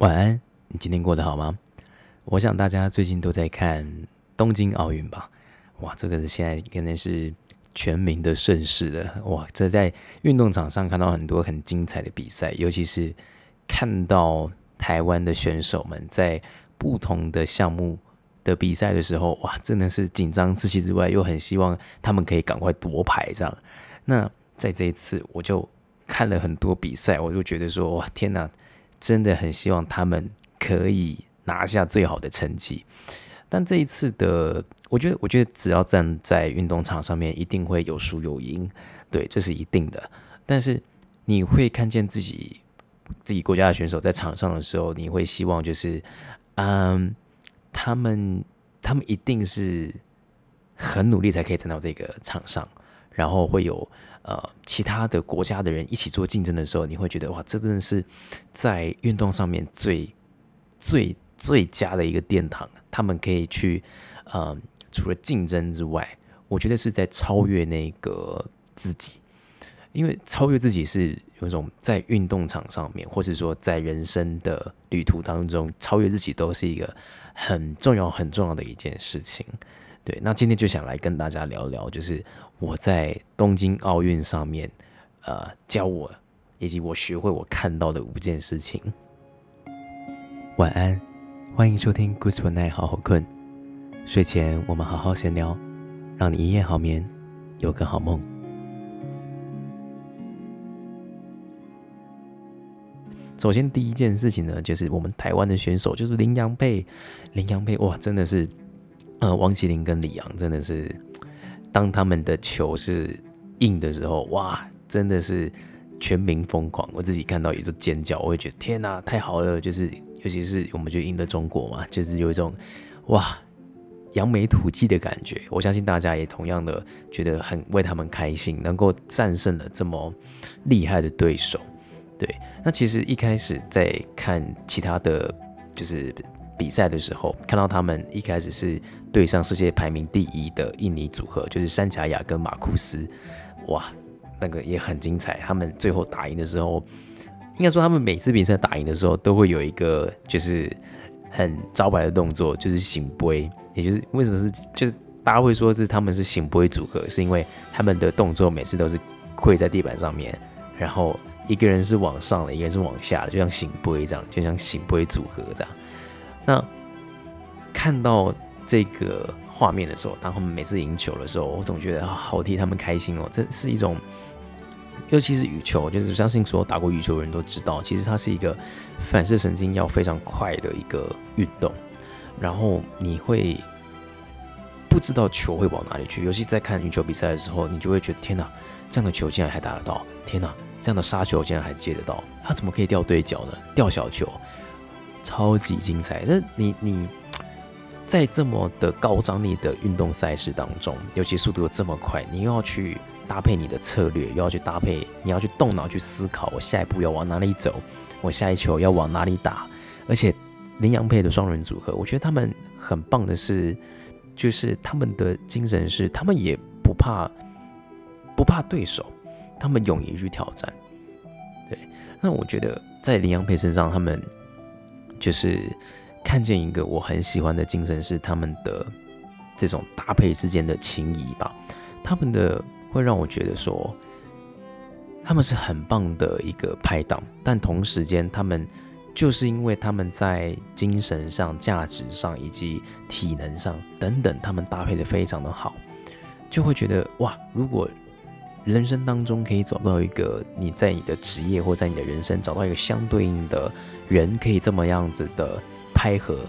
晚安，你今天过得好吗？我想大家最近都在看东京奥运吧？哇，这个是现在可能是全民的盛世了。哇，这在运动场上看到很多很精彩的比赛，尤其是看到台湾的选手们在不同的项目的比赛的时候，哇，真的是紧张自欺之外，又很希望他们可以赶快夺牌这样。那在这一次，我就看了很多比赛，我就觉得说，哇，天哪！真的很希望他们可以拿下最好的成绩，但这一次的，我觉得，我觉得只要站在运动场上面，一定会有输有赢，对，这是一定的。但是你会看见自己自己国家的选手在场上的时候，你会希望就是，嗯，他们他们一定是很努力才可以站到这个场上，然后会有。呃，其他的国家的人一起做竞争的时候，你会觉得哇，这真的是在运动上面最最最佳的一个殿堂。他们可以去，呃，除了竞争之外，我觉得是在超越那个自己，因为超越自己是有一种在运动场上面，或是说在人生的旅途当中，超越自己都是一个很重要很重要的一件事情。对，那今天就想来跟大家聊聊，就是我在东京奥运上面，呃，教我以及我学会我看到的五件事情。晚安，欢迎收听 Good Night，好好困。睡前我们好好闲聊，让你一夜好眠，有个好梦。首先第一件事情呢，就是我们台湾的选手，就是林洋配，林洋配，哇，真的是。呃，王麒麟跟李阳真的是，当他们的球是硬的时候，哇，真的是全民疯狂。我自己看到也是尖叫，我会觉得天哪，太好了！就是尤其是我们就赢的中国嘛，就是有一种哇扬眉吐气的感觉。我相信大家也同样的觉得很为他们开心，能够战胜了这么厉害的对手。对，那其实一开始在看其他的就是。比赛的时候，看到他们一开始是对上世界排名第一的印尼组合，就是山卡雅跟马库斯，哇，那个也很精彩。他们最后打赢的时候，应该说他们每次比赛打赢的时候，都会有一个就是很招牌的动作，就是醒杯，也就是为什么是就是大家会说是他们是醒杯组合，是因为他们的动作每次都是跪在地板上面，然后一个人是往上的，一个人是往下的，就像醒杯这样，就像醒杯组合这样。那看到这个画面的时候，当他们每次赢球的时候，我总觉得好替他们开心哦。这是一种，尤其是羽球，就是相信所有打过羽球的人都知道，其实它是一个反射神经要非常快的一个运动。然后你会不知道球会往哪里去，尤其在看羽球比赛的时候，你就会觉得天哪，这样的球竟然还打得到！天哪，这样的杀球竟然还接得到！他怎么可以掉对角呢？掉小球？超级精彩！那你你在这么的高张力的运动赛事当中，尤其速度又这么快，你又要去搭配你的策略，又要去搭配，你要去动脑去思考，我下一步要往哪里走，我下一球要往哪里打。而且林洋配的双人组合，我觉得他们很棒的是，就是他们的精神是，他们也不怕不怕对手，他们勇于去挑战。对，那我觉得在林洋配身上，他们。就是看见一个我很喜欢的精神，是他们的这种搭配之间的情谊吧。他们的会让我觉得说，他们是很棒的一个拍档，但同时间他们就是因为他们在精神上、价值上以及体能上等等，他们搭配的非常的好，就会觉得哇，如果人生当中可以找到一个你在你的职业或在你的人生找到一个相对应的。人可以这么样子的拍合，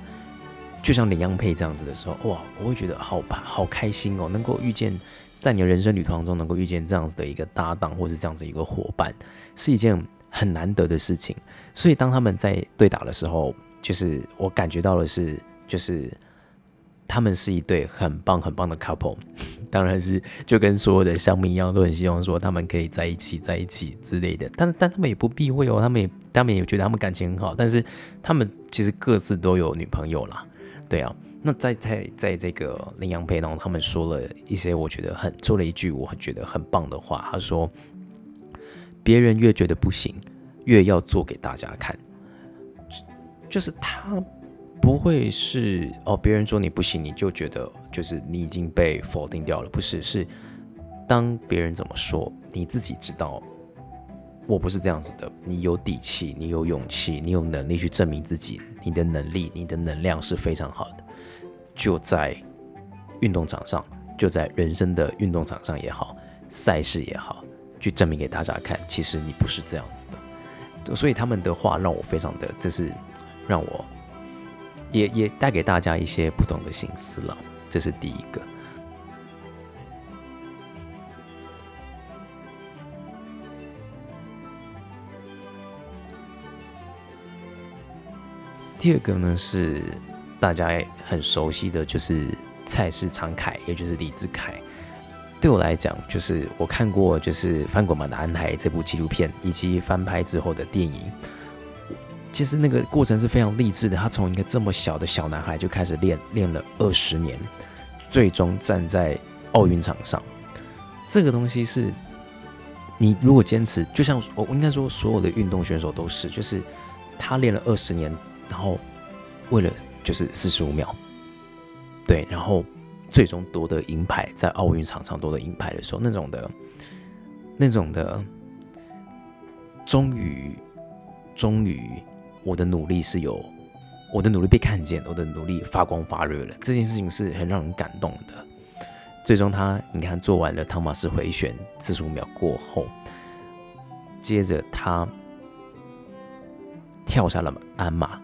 就像林央配这样子的时候，哇，我会觉得好好开心哦，能够遇见在你的人生旅途当中能够遇见这样子的一个搭档，或是这样子一个伙伴，是一件很难得的事情。所以当他们在对打的时候，就是我感觉到的是，就是。他们是一对很棒很棒的 couple，当然是就跟所有的乡民一样，都很希望说他们可以在一起在一起之类的。但但他们也不避讳哦，他们也他们也觉得他们感情很好。但是他们其实各自都有女朋友啦，对啊。那在在在这个林阳培呢，他们说了一些我觉得很说了一句我很觉得很棒的话，他说：“别人越觉得不行，越要做给大家看。”就是他不会是哦，别人说你不行，你就觉得就是你已经被否定掉了，不是？是当别人怎么说，你自己知道，我不是这样子的。你有底气，你有勇气，你有能力去证明自己，你的能力，你的能量是非常好的，就在运动场上，就在人生的运动场上也好，赛事也好。去证明给大家看，其实你不是这样子的，所以他们的话让我非常的，这是让我也也带给大家一些不同的心思了，这是第一个。第二个呢是大家很熟悉的就是蔡氏常凯，也就是李志凯。对我来讲，就是我看过就是《翻滚吧，男孩》这部纪录片，以及翻拍之后的电影。其实那个过程是非常励志的。他从一个这么小的小男孩就开始练，练了二十年，最终站在奥运场上。这个东西是，你如果坚持，就像我应该说，所有的运动选手都是，就是他练了二十年，然后为了就是四十五秒，对，然后。最终夺得银牌，在奥运场上夺得银牌的时候，那种的，那种的，终于，终于，我的努力是有，我的努力被看见，我的努力发光发热了。这件事情是很让人感动的。最终，他你看做完了汤马斯回旋四十五秒过后，接着他跳下了鞍马。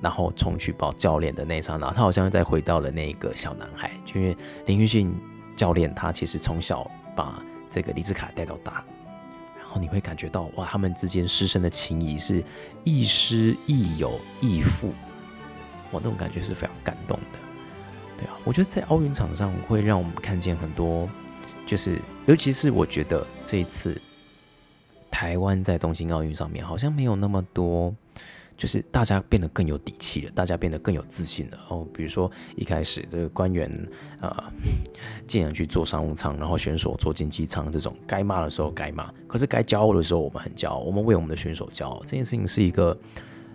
然后冲去抱教练的那刹那，他好像再回到了那个小男孩，就因为林育信教练他其实从小把这个李志凯带到大，然后你会感觉到哇，他们之间师生的情谊是亦师亦友亦父，哇，那种感觉是非常感动的。对啊，我觉得在奥运场上会让我们看见很多，就是尤其是我觉得这一次台湾在东京奥运上面好像没有那么多。就是大家变得更有底气了，大家变得更有自信了。哦，比如说一开始这个官员啊，竟然去做商务舱，然后选手做经济舱，这种该骂的时候该骂，可是该骄傲的时候我们很骄傲，我们为我们的选手骄傲。这件事情是一个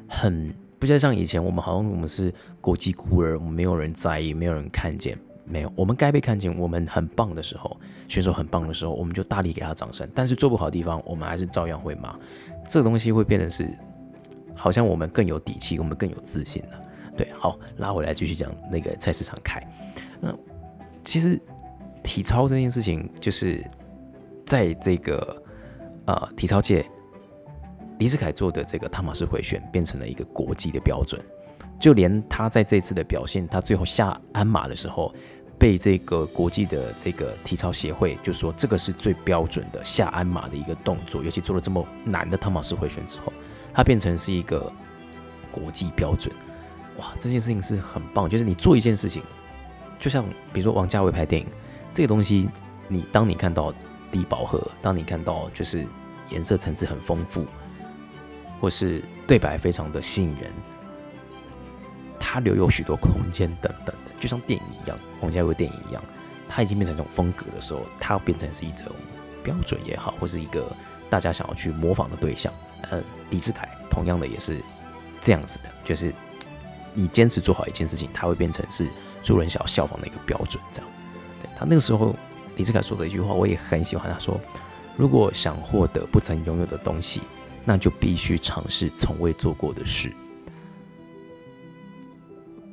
很不像像以前，我们好像我们是国际孤儿，我们没有人在意，没有人看见，没有我们该被看见，我们很棒的时候，选手很棒的时候，我们就大力给他掌声。但是做不好的地方，我们还是照样会骂。这个东西会变得是。好像我们更有底气，我们更有自信了。对，好，拉回来继续讲那个菜市场开。那其实体操这件事情，就是在这个呃体操界，李世凯做的这个汤马斯回旋变成了一个国际的标准。就连他在这次的表现，他最后下鞍马的时候，被这个国际的这个体操协会就说这个是最标准的下鞍马的一个动作，尤其做了这么难的汤马斯回旋之后。它变成是一个国际标准，哇！这件事情是很棒，就是你做一件事情，就像比如说王家卫拍电影，这个东西，你当你看到低饱和，当你看到就是颜色层次很丰富，或是对白非常的吸引人，它留有许多空间等等的，就像电影一样，王家卫电影一样，它已经变成一种风格的时候，它变成是一种标准也好，或是一个大家想要去模仿的对象。呃，李志凯同样的也是这样子的，就是你坚持做好一件事情，它会变成是众人想要效仿的一个标准。这样，对他那个时候，李志凯说的一句话，我也很喜欢。他说：“如果想获得不曾拥有的东西，那就必须尝试从未做过的事。”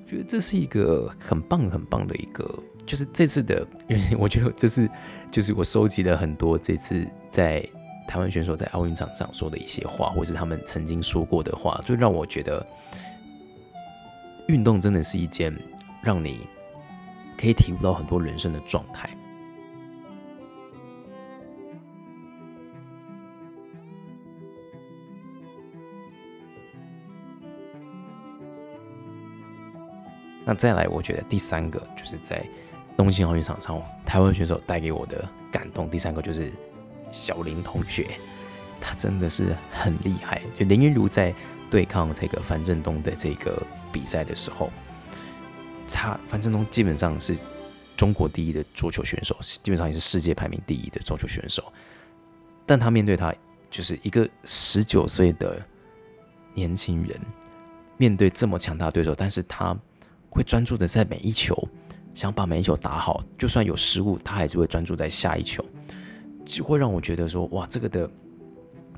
我觉得这是一个很棒很棒的一个，就是这次的，因 为我觉得这次就是我收集了很多这次在。台湾选手在奥运场上说的一些话，或是他们曾经说过的话，就让我觉得，运动真的是一件让你可以体悟到很多人生的状态。那再来，我觉得第三个就是在东京奥运场上，台湾选手带给我的感动。第三个就是。小林同学，他真的是很厉害。就林云如在对抗这个樊振东的这个比赛的时候，他樊振东基本上是中国第一的桌球选手，基本上也是世界排名第一的桌球选手。但他面对他就是一个十九岁的年轻人，面对这么强大的对手，但是他会专注的在每一球，想把每一球打好，就算有失误，他还是会专注在下一球，就会让我觉得说，哇，这个的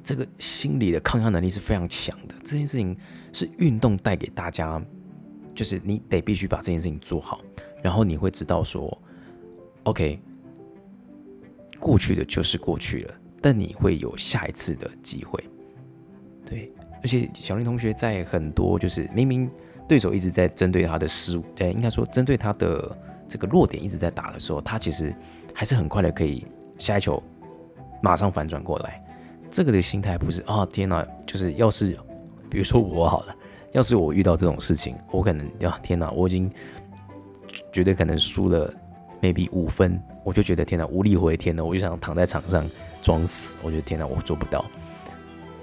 这个心理的抗压能力是非常强的。这件事情是运动带给大家，就是你得必须把这件事情做好，然后你会知道说，OK，过去的就是过去了，但你会有下一次的机会，对。而且小林同学在很多就是明明对手一直在针对他的失误，对，应该说针对他的这个弱点一直在打的时候，他其实还是很快的可以下一球马上反转过来。这个的心态不是啊，天哪！就是要是比如说我好了，要是我遇到这种事情，我可能呀，天哪！我已经绝对可能输了，maybe 五分，我就觉得天哪，无力回天了，我就想躺在场上装死。我觉得天哪，我做不到。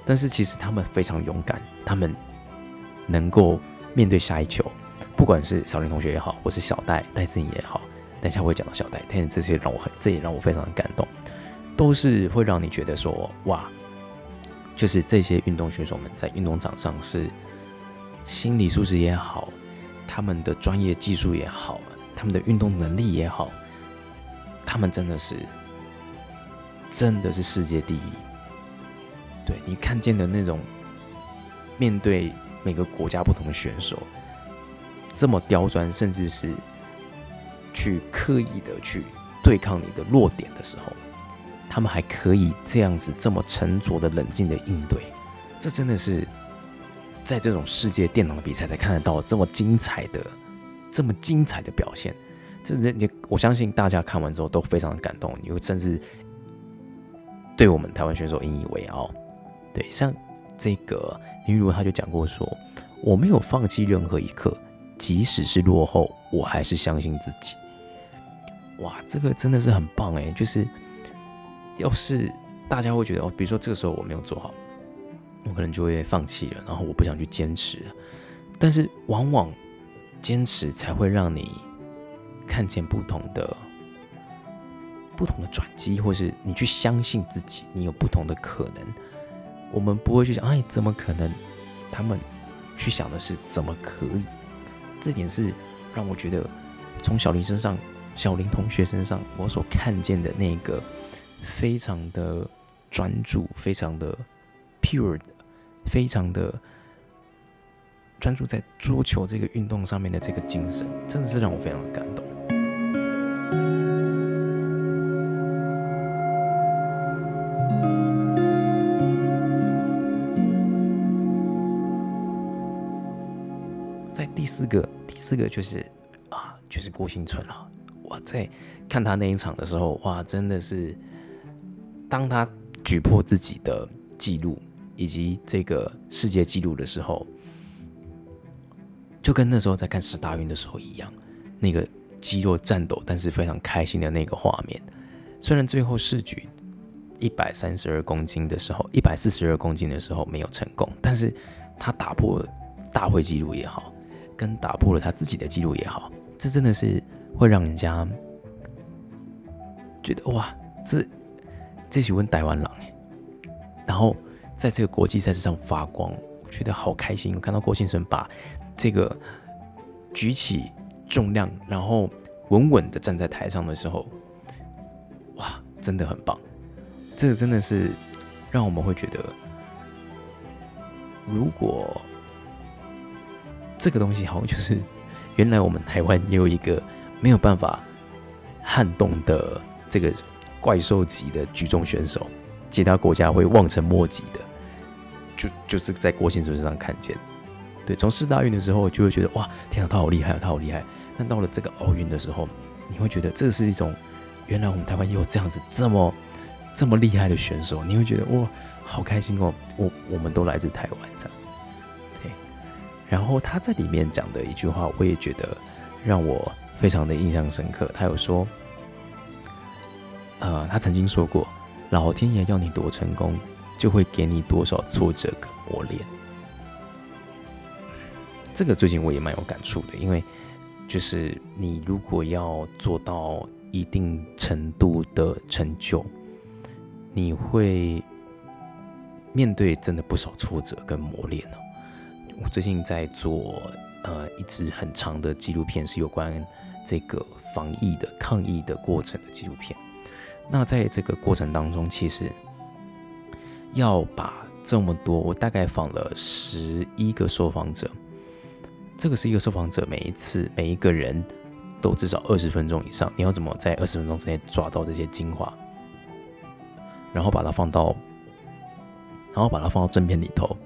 但是其实他们非常勇敢，他们能够面对下一球，不管是小林同学也好，或是小戴戴思颖也好，等一下我会讲到小戴，但这些让我很，这也让我非常的感动，都是会让你觉得说，哇，就是这些运动选手们在运动场上是心理素质也好，他们的专业技术也好，他们的运动能力也好，他们真的是，真的是世界第一。对你看见的那种，面对每个国家不同的选手，这么刁钻，甚至是去刻意的去对抗你的弱点的时候，他们还可以这样子这么沉着的、冷静的应对，这真的是在这种世界电脑的比赛才看得到这么精彩的、这么精彩的表现。这人你，我相信大家看完之后都非常的感动，你会甚至对我们台湾选手引以为傲。对，像这个林玉如，他就讲过说，我没有放弃任何一刻，即使是落后，我还是相信自己。哇，这个真的是很棒哎！就是要是大家会觉得哦，比如说这个时候我没有做好，我可能就会放弃了，然后我不想去坚持。但是往往坚持才会让你看见不同的、不同的转机，或是你去相信自己，你有不同的可能。我们不会去想，哎，怎么可能？他们去想的是怎么可以？这点是让我觉得，从小林身上，小林同学身上，我所看见的那个非常的专注，非常的 pure，非常的专注在桌球这个运动上面的这个精神，真的是让我非常的感动。在第四个，第四个就是啊，就是郭兴存了。我在看他那一场的时候，哇，真的是当他举破自己的记录以及这个世界纪录的时候，就跟那时候在看十大运的时候一样，那个肌肉颤抖，但是非常开心的那个画面。虽然最后试举一百三十二公斤的时候，一百四十二公斤的时候没有成功，但是他打破大会纪录也好。跟打破了他自己的记录也好，这真的是会让人家觉得哇，这这喜欢台湾狼哎，然后在这个国际赛事上发光，我觉得好开心。我看到郭先生把这个举起重量，然后稳稳的站在台上的时候，哇，真的很棒。这个真的是让我们会觉得，如果。这个东西好像就是，原来我们台湾也有一个没有办法撼动的这个怪兽级的举重选手，其他国家会望尘莫及的，就就是在郭先生身上看见。对，从四大运的时候就会觉得哇，天啊，他好厉害，他好厉害。但到了这个奥运的时候，你会觉得这是一种，原来我们台湾也有这样子这么这么厉害的选手，你会觉得哇，好开心哦，我我们都来自台湾这样。对然后他在里面讲的一句话，我也觉得让我非常的印象深刻。他有说，呃，他曾经说过，老天爷要你多成功，就会给你多少挫折跟磨练。这个最近我也蛮有感触的，因为就是你如果要做到一定程度的成就，你会面对真的不少挫折跟磨练哦。我最近在做呃一支很长的纪录片，是有关这个防疫的抗疫的过程的纪录片。那在这个过程当中，其实要把这么多，我大概访了十一个受访者，这个是一个受访者，每一次每一个人都至少二十分钟以上，你要怎么在二十分钟之内抓到这些精华，然后把它放到，然后把它放到正片里头。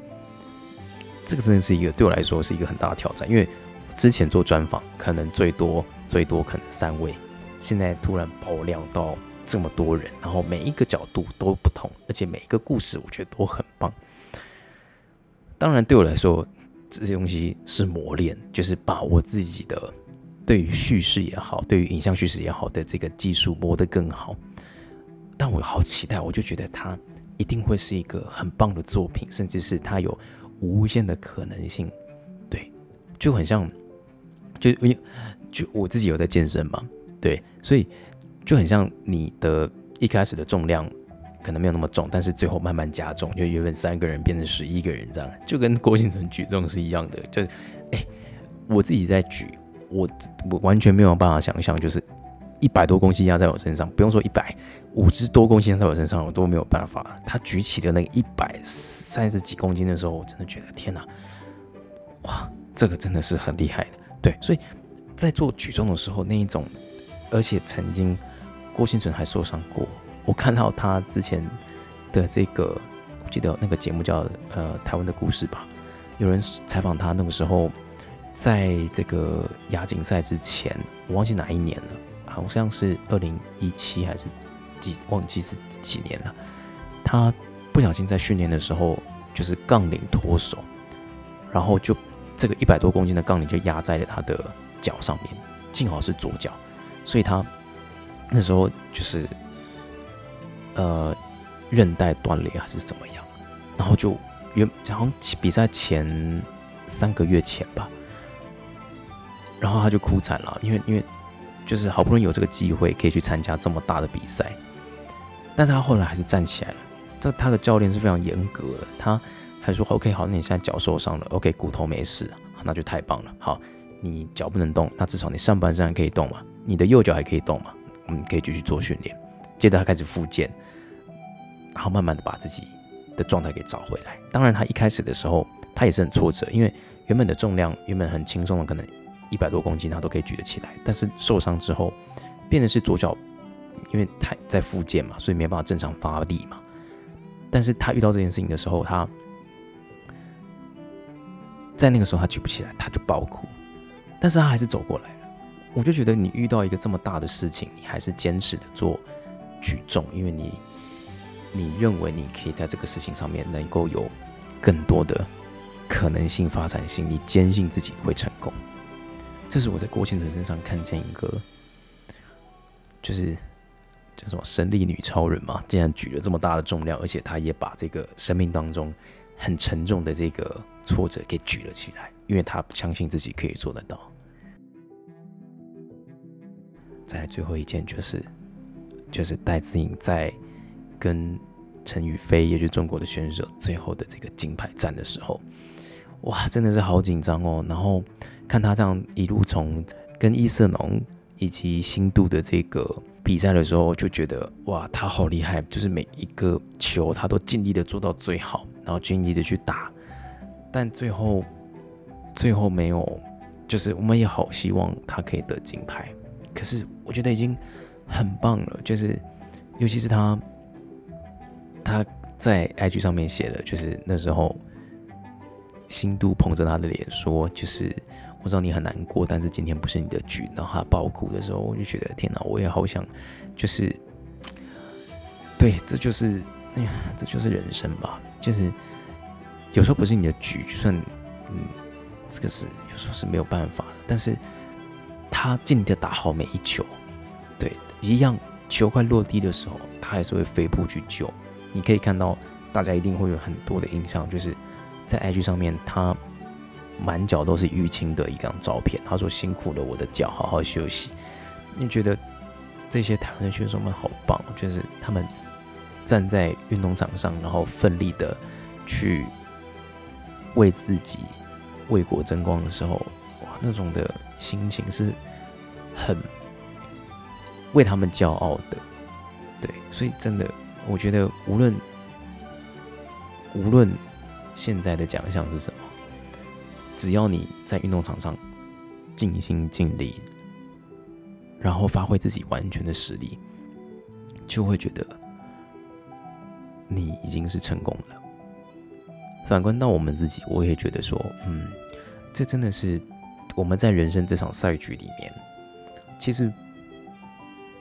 这个真的是一个对我来说是一个很大的挑战，因为之前做专访可能最多最多可能三位，现在突然爆量到这么多人，然后每一个角度都不同，而且每一个故事我觉得都很棒。当然对我来说这些东西是磨练，就是把我自己的对于叙事也好，对于影像叙事也好的这个技术磨得更好。但我好期待，我就觉得它一定会是一个很棒的作品，甚至是它有。无限的可能性，对，就很像，就因为就我自己有在健身嘛，对，所以就很像你的一开始的重量可能没有那么重，但是最后慢慢加重，就原本三个人变成十一个人这样，就跟郭敬成举重是一样的，就是哎，我自己在举，我我完全没有办法想象，就是。一百多公斤压在我身上，不用说一百五十多公斤压在我身上，我都没有办法。他举起的那个一百三十几公斤的时候，我真的觉得天哪，哇，这个真的是很厉害的。对，所以在做举重的时候，那一种，而且曾经郭兴存还受伤过。我看到他之前的这个，我记得那个节目叫呃台湾的故事吧，有人采访他那个时候，在这个亚锦赛之前，我忘记哪一年了。好像是二零一七还是几忘记是几年了。他不小心在训练的时候，就是杠铃脱手，然后就这个一百多公斤的杠铃就压在了他的脚上面，幸好是左脚，所以他那时候就是呃韧带断裂还是怎么样，然后就原好像比赛前三个月前吧，然后他就哭惨了，因为因为。就是好不容易有这个机会可以去参加这么大的比赛，但是他后来还是站起来了。这他的教练是非常严格的，他还说 OK 好，那你现在脚受伤了，OK 骨头没事，那就太棒了。好，你脚不能动，那至少你上半身还可以动嘛，你的右脚还可以动嘛，我们可以继续做训练。接着他开始复健，然后慢慢的把自己的状态给找回来。当然他一开始的时候他也是很挫折，因为原本的重量原本很轻松的可能。一百多公斤，他都可以举得起来。但是受伤之后，变的是左脚，因为太在复健嘛，所以没办法正常发力嘛。但是他遇到这件事情的时候，他在那个时候他举不起来，他就爆哭。但是他还是走过来了。我就觉得你遇到一个这么大的事情，你还是坚持的做举重，因为你你认为你可以在这个事情上面能够有更多的可能性发展性，你坚信自己会成功。这是我在郭庆存身上看见一个，就是叫什么神力女超人嘛，竟然举了这么大的重量，而且她也把这个生命当中很沉重的这个挫折给举了起来，因为她相信自己可以做得到。再来最后一件就是，就是戴资颖在跟陈宇飞，也就是中国的选手最后的这个金牌战的时候，哇，真的是好紧张哦，然后。看他这样一路从跟伊瑟农以及新度的这个比赛的时候，就觉得哇，他好厉害！就是每一个球他都尽力的做到最好，然后尽力的去打，但最后最后没有，就是我们也好希望他可以得金牌，可是我觉得已经很棒了。就是尤其是他他在 IG 上面写的，就是那时候新度捧着他的脸说，就是。我知道你很难过，但是今天不是你的局。然后他爆哭的时候，我就觉得天哪，我也好想，就是，对，这就是，哎呀，这就是人生吧。就是有时候不是你的局，就算，嗯，这个是有时候是没有办法的。但是他尽力的打好每一球，对，一样球快落地的时候，他还是会飞扑去救。你可以看到，大家一定会有很多的印象，就是在 IG 上面他。满脚都是淤青的一张照片，他说辛苦了我的脚，好好休息。你觉得这些台湾的选手们好棒，就是他们站在运动场上，然后奋力的去为自己为国争光的时候，哇，那种的心情是很为他们骄傲的。对，所以真的，我觉得无论无论现在的奖项是什么，只要你在运动场上尽心尽力，然后发挥自己完全的实力，就会觉得你已经是成功了。反观到我们自己，我也觉得说，嗯，这真的是我们在人生这场赛局里面，其实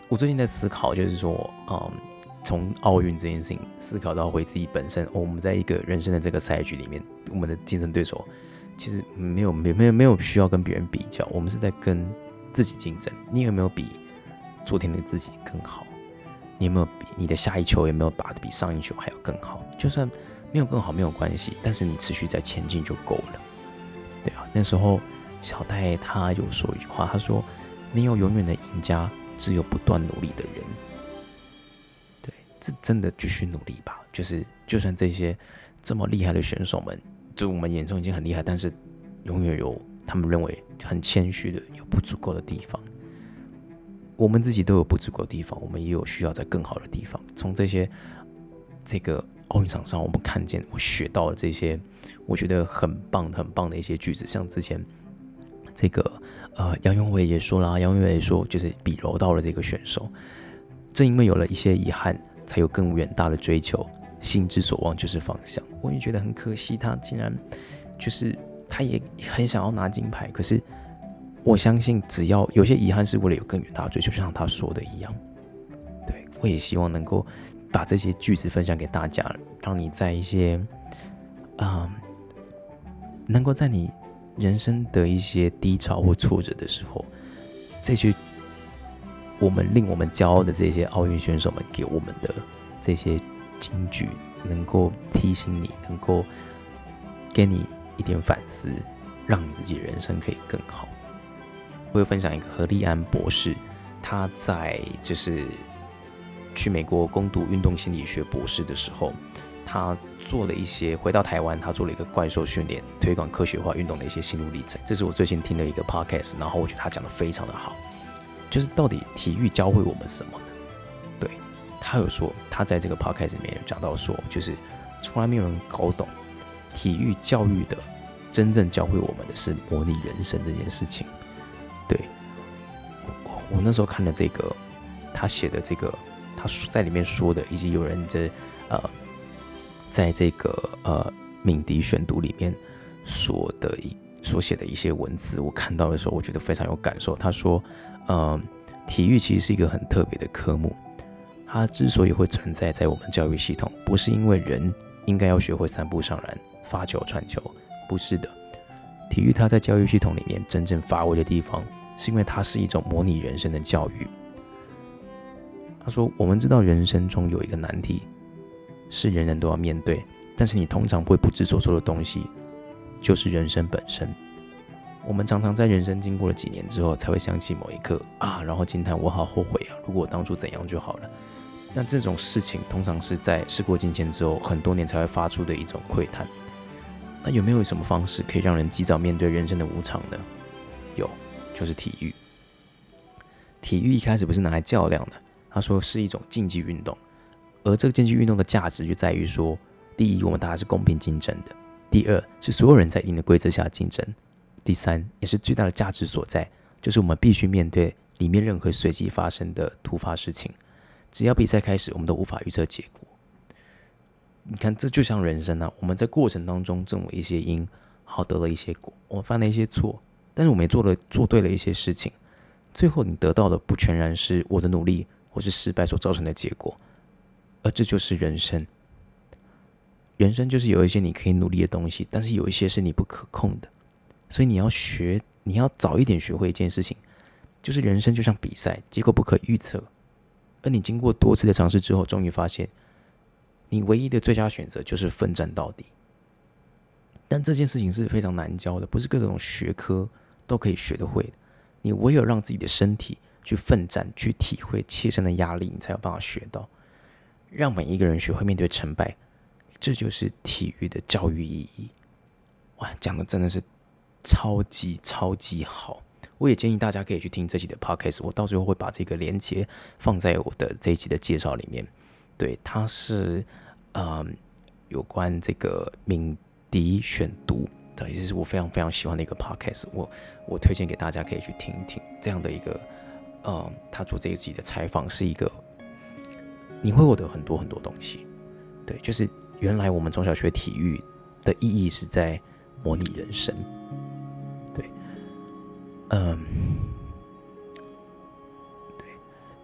我最近在思考，就是说，嗯，从奥运这件事情思考到回自己本身，我们在一个人生的这个赛局里面，我们的竞争对手其实没有没没有没有需要跟别人比较，我们是在跟自己竞争。你有没有比昨天的自己更好？你有没有比你的下一球有没有打的比上一球还要更好？就算。没有更好没有关系，但是你持续在前进就够了。对啊，那时候小戴他有说一句话，他说：“没有永远的赢家，只有不断努力的人。”对，这真的继续努力吧。就是就算这些这么厉害的选手们，就我们眼中已经很厉害，但是永远有他们认为很谦虚的有不足够的地方。我们自己都有不足够的地方，我们也有需要在更好的地方。从这些这个。奥运场上，我们看见我学到了这些，我觉得很棒很棒的一些句子，像之前这个呃杨永伟也说了，杨永伟也说就是比柔道的这个选手，正因为有了一些遗憾，才有更远大的追求，心之所望就是方向。我也觉得很可惜，他竟然就是他也很想要拿金牌，可是我相信只要有些遗憾是为了有更远大的追求，就像他说的一样，对我也希望能够。把这些句子分享给大家，让你在一些啊，能够在你人生的一些低潮或挫折的时候，这些我们令我们骄傲的这些奥运选手们给我们的这些金句，能够提醒你，能够给你一点反思，让你自己人生可以更好。我会分享一个何立安博士，他在就是。去美国攻读运动心理学博士的时候，他做了一些回到台湾，他做了一个怪兽训练，推广科学化运动的一些心路历程。这是我最近听的一个 podcast，然后我觉得他讲的非常的好，就是到底体育教会我们什么呢？对他有说，他在这个 podcast 里面有讲到说，就是从来没有人搞懂体育教育的真正教会我们的是模拟人生这件事情。对我我那时候看了这个他写的这个。他在里面说的，以及有人在呃，在这个呃敏迪选读里面所的一所写的一些文字，我看到的时候，我觉得非常有感受。他说，呃，体育其实是一个很特别的科目，它之所以会存在在我们教育系统，不是因为人应该要学会三步上篮、发球、传球，不是的。体育它在教育系统里面真正发威的地方，是因为它是一种模拟人生的教育。他说：“我们知道人生中有一个难题，是人人都要面对，但是你通常会不知所措的东西，就是人生本身。我们常常在人生经过了几年之后，才会想起某一刻啊，然后惊叹我好后悔啊！如果我当初怎样就好了。那这种事情通常是在事过境迁之后，很多年才会发出的一种喟叹。那有没有什么方式可以让人及早面对人生的无常呢？有，就是体育。体育一开始不是拿来较量的。”他说是一种竞技运动，而这个竞技运动的价值就在于说，第一，我们大家是公平竞争的；第二，是所有人在一定的规则下竞争；第三，也是最大的价值所在，就是我们必须面对里面任何随机发生的突发事情。只要比赛开始，我们都无法预测结果。你看，这就像人生啊，我们在过程当中种了一些因，好得了一些果；我们犯了一些错，但是我们也做了做对了一些事情，最后你得到的不全然是我的努力。或是失败所造成的结果，而这就是人生。人生就是有一些你可以努力的东西，但是有一些是你不可控的。所以你要学，你要早一点学会一件事情，就是人生就像比赛，结果不可预测。而你经过多次的尝试之后，终于发现，你唯一的最佳选择就是奋战到底。但这件事情是非常难教的，不是各种学科都可以学得会的。你唯有让自己的身体。去奋战，去体会切身的压力，你才有办法学到。让每一个人学会面对成败，这就是体育的教育意义。哇，讲的真的是超级超级好。我也建议大家可以去听这期的 podcast，我到时候会把这个连接放在我的这一集的介绍里面。对，它是嗯有关这个敏迪选读的，也是我非常非常喜欢的一个 podcast。我我推荐给大家可以去听一听这样的一个，嗯，他做这一集的采访是一个你会获得很多很多东西。对，就是原来我们从小学体育的意义是在模拟人生。对嗯，对，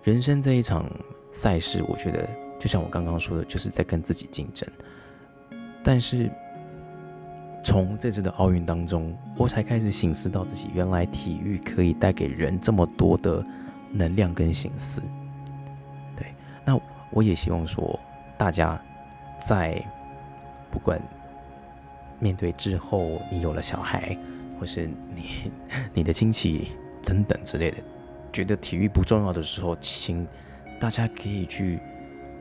人生这一场赛事，我觉得就像我刚刚说的，就是在跟自己竞争。但是从这次的奥运当中，我才开始醒思到自己，原来体育可以带给人这么多的能量跟心思。对，那我也希望说，大家在不管面对之后你有了小孩。或是你、你的亲戚等等之类的，觉得体育不重要的时候，请大家可以去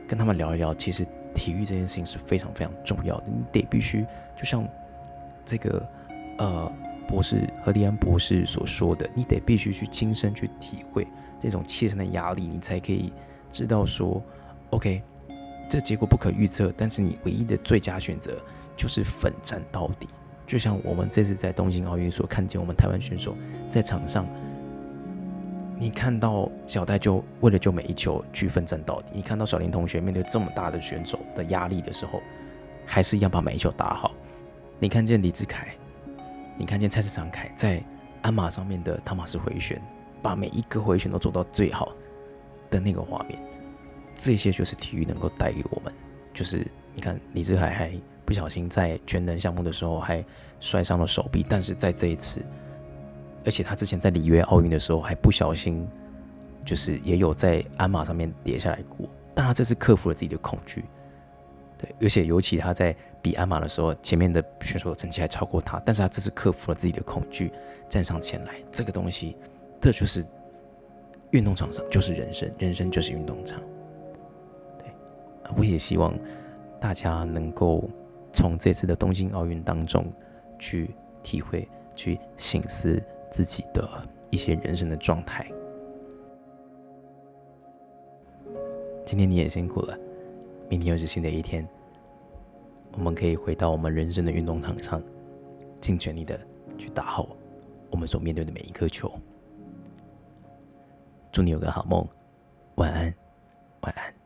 跟他们聊一聊。其实体育这件事情是非常非常重要的，你得必须就像这个呃博士何迪安博士所说的，你得必须去亲身去体会这种切身的压力，你才可以知道说，OK，这结果不可预测，但是你唯一的最佳选择就是奋战到底。就像我们这次在东京奥运所看见，我们台湾选手在场上，你看到小戴就为了救每一球去奋战到底；你看到小林同学面对这么大的选手的压力的时候，还是一样把每一球打好。你看见李志凯，你看见蔡志长凯在鞍马上面的汤马斯回旋，把每一个回旋都做到最好的那个画面，这些就是体育能够带给我们。就是你看李志海还。不小心在全能项目的时候还摔伤了手臂，但是在这一次，而且他之前在里约奥运的时候还不小心，就是也有在鞍马上面跌下来过，但他这次克服了自己的恐惧，对，而且尤其他在比鞍马的时候，前面的选手的成绩还超过他，但是他这次克服了自己的恐惧，站上前来，这个东西，这就是运动场上就是人生，人生就是运动场，我也希望大家能够。从这次的东京奥运当中去体会、去醒思自己的一些人生的状态。今天你也辛苦了，明天又是新的一天，我们可以回到我们人生的运动场上，尽全力的去打好我们所面对的每一颗球。祝你有个好梦，晚安，晚安。